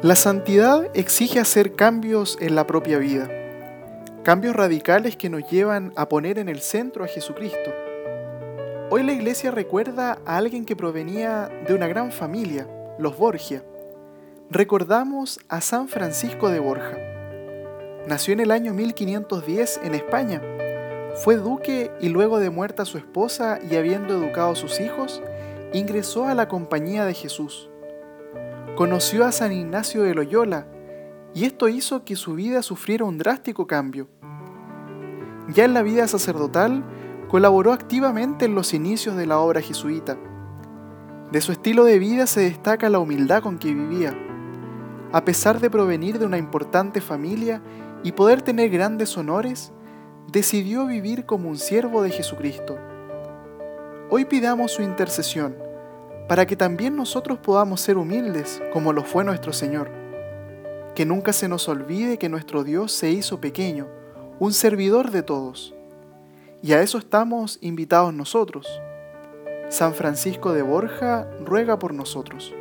La santidad exige hacer cambios en la propia vida, cambios radicales que nos llevan a poner en el centro a Jesucristo. Hoy la iglesia recuerda a alguien que provenía de una gran familia, los Borgia. Recordamos a San Francisco de Borja. Nació en el año 1510 en España. Fue duque y luego de muerta su esposa y habiendo educado a sus hijos, ingresó a la compañía de Jesús conoció a San Ignacio de Loyola y esto hizo que su vida sufriera un drástico cambio. Ya en la vida sacerdotal, colaboró activamente en los inicios de la obra jesuita. De su estilo de vida se destaca la humildad con que vivía. A pesar de provenir de una importante familia y poder tener grandes honores, decidió vivir como un siervo de Jesucristo. Hoy pidamos su intercesión para que también nosotros podamos ser humildes como lo fue nuestro Señor. Que nunca se nos olvide que nuestro Dios se hizo pequeño, un servidor de todos. Y a eso estamos invitados nosotros. San Francisco de Borja ruega por nosotros.